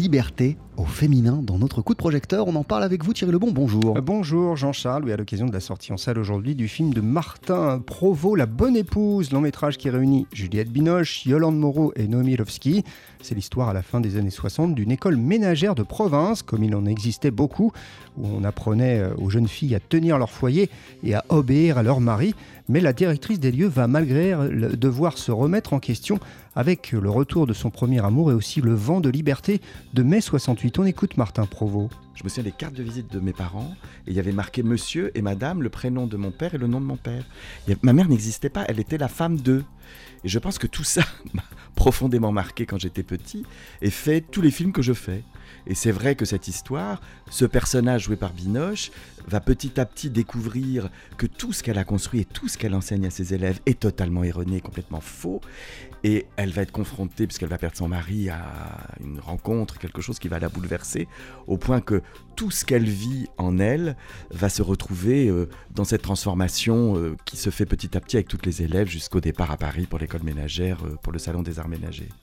liberté au féminin dans notre coup de projecteur. On en parle avec vous Thierry Lebon, bonjour. Euh, bonjour Jean-Charles, oui, à l'occasion de la sortie en salle aujourd'hui du film de Martin Provost, La Bonne Épouse, long métrage qui réunit Juliette Binoche, Yolande Moreau et Noémie Lovski. C'est l'histoire à la fin des années 60 d'une école ménagère de province, comme il en existait beaucoup, où on apprenait euh, aux jeunes filles à tenir leur foyer et à obéir à leur mari. Mais la directrice des lieux va malgré elle devoir se remettre en question avec le retour de son premier amour et aussi le vent de liberté de mai 68. On écoute Martin Provost. Je me souviens des cartes de visite de mes parents et il y avait marqué monsieur et madame, le prénom de mon père et le nom de mon père. ma mère n'existait pas, elle était la femme d'eux. Et je pense que tout ça profondément marqué quand j'étais petit et fait tous les films que je fais. Et c'est vrai que cette histoire, ce personnage joué par Binoche, va petit à petit découvrir que tout ce qu'elle a construit et tout ce qu'elle enseigne à ses élèves est totalement erroné, complètement faux. Et elle va être confrontée, puisqu'elle va perdre son mari, à une rencontre, quelque chose qui va la bouleverser, au point que tout ce qu'elle vit en elle va se retrouver euh, dans cette transformation euh, qui se fait petit à petit avec toutes les élèves jusqu'au départ à Paris pour l'école ménagère, euh, pour le salon des arts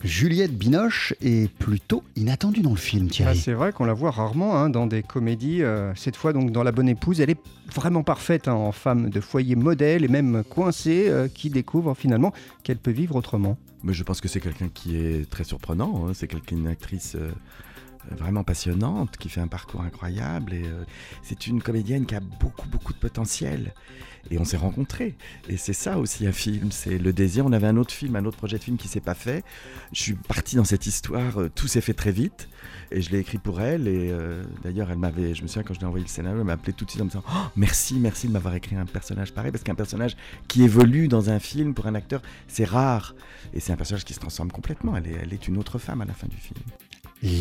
Juliette Binoche est plutôt inattendue dans le film, Thierry. Bah, c'est vrai qu'on la voit rarement hein, dans des comédies. cette fois, donc, dans La Bonne Épouse, elle est vraiment parfaite hein, en femme de foyer modèle et même coincée, qui découvre finalement qu'elle peut vivre autrement. Mais je pense que c'est quelqu'un qui est très surprenant. Hein. C'est quelqu'un, une actrice vraiment passionnante, qui fait un parcours incroyable. Et euh, c'est une comédienne qui a beaucoup, beaucoup de potentiel. Et on s'est rencontrés. Et c'est ça aussi un film, c'est le désir. On avait un autre film, un autre projet de film qui s'est pas fait. Je suis parti dans cette histoire, euh, tout s'est fait très vite. Et je l'ai écrit pour elle. Et euh, d'ailleurs, elle m'avait, je me souviens quand je lui ai envoyé le scénario, elle m'a appelé tout de suite en me disant oh, Merci, merci de m'avoir écrit un personnage pareil. Parce qu'un personnage qui évolue dans un film pour un acteur, c'est rare. Et c'est un personnage qui se transforme complètement. Elle est, elle est une autre femme à la fin du film.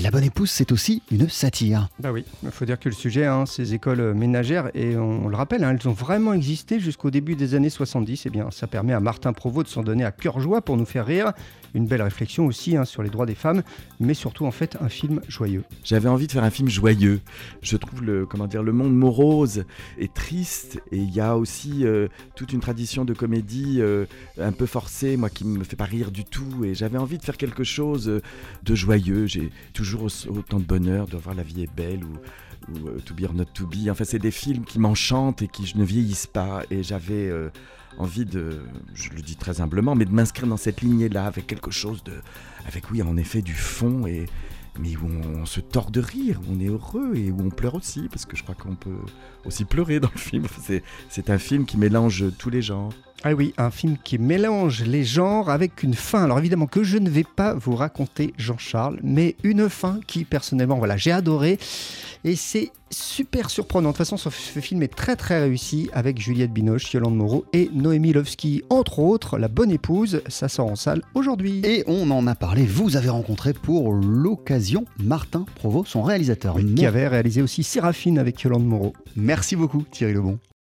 La bonne épouse, c'est aussi une satire. Bah oui, il faut dire que le sujet, hein, ces écoles ménagères, et on, le rappelle, hein, elles ont vraiment existé jusqu'au début des années 70. Et eh bien, ça permet à Martin Provost de s'en donner à cœur joie pour nous faire rire. Une belle réflexion aussi hein, sur les droits des femmes, mais surtout en fait un film joyeux. J'avais envie de faire un film joyeux. Je trouve le comment dire le monde morose et triste, et il y a aussi euh, toute une tradition de comédie euh, un peu forcée, moi qui me fait pas rire du tout. Et j'avais envie de faire quelque chose euh, de joyeux. J'ai toujours autant de bonheur de voir La vie est belle ou, ou To Be or Not To Be. Enfin, c'est des films qui m'enchantent et qui je ne vieillissent pas. Et j'avais euh, envie de, je le dis très humblement, mais de m'inscrire dans cette lignée-là avec quelque chose de, avec oui, en effet, du fond et mais où on, se tord de rire, où on est heureux et où on pleure aussi, parce que je crois qu'on peut aussi pleurer dans le film. C'est un film qui mélange tous les genres. Ah oui, un film qui mélange les genres avec une fin. Alors évidemment que je ne vais pas vous raconter Jean-Charles, mais une fin qui personnellement, voilà, j'ai adoré. Et c'est super surprenant. De toute façon, ce film est très très réussi avec Juliette Binoche, Yolande Moreau et Noémie Lovski, entre autres, la bonne épouse. Ça sort en salle aujourd'hui. Et on en a parlé, vous avez rencontré pour l'occasion Martin Provost, son réalisateur. qui avait réalisé aussi Séraphine avec Yolande Moreau. Merci beaucoup Thierry Lebon.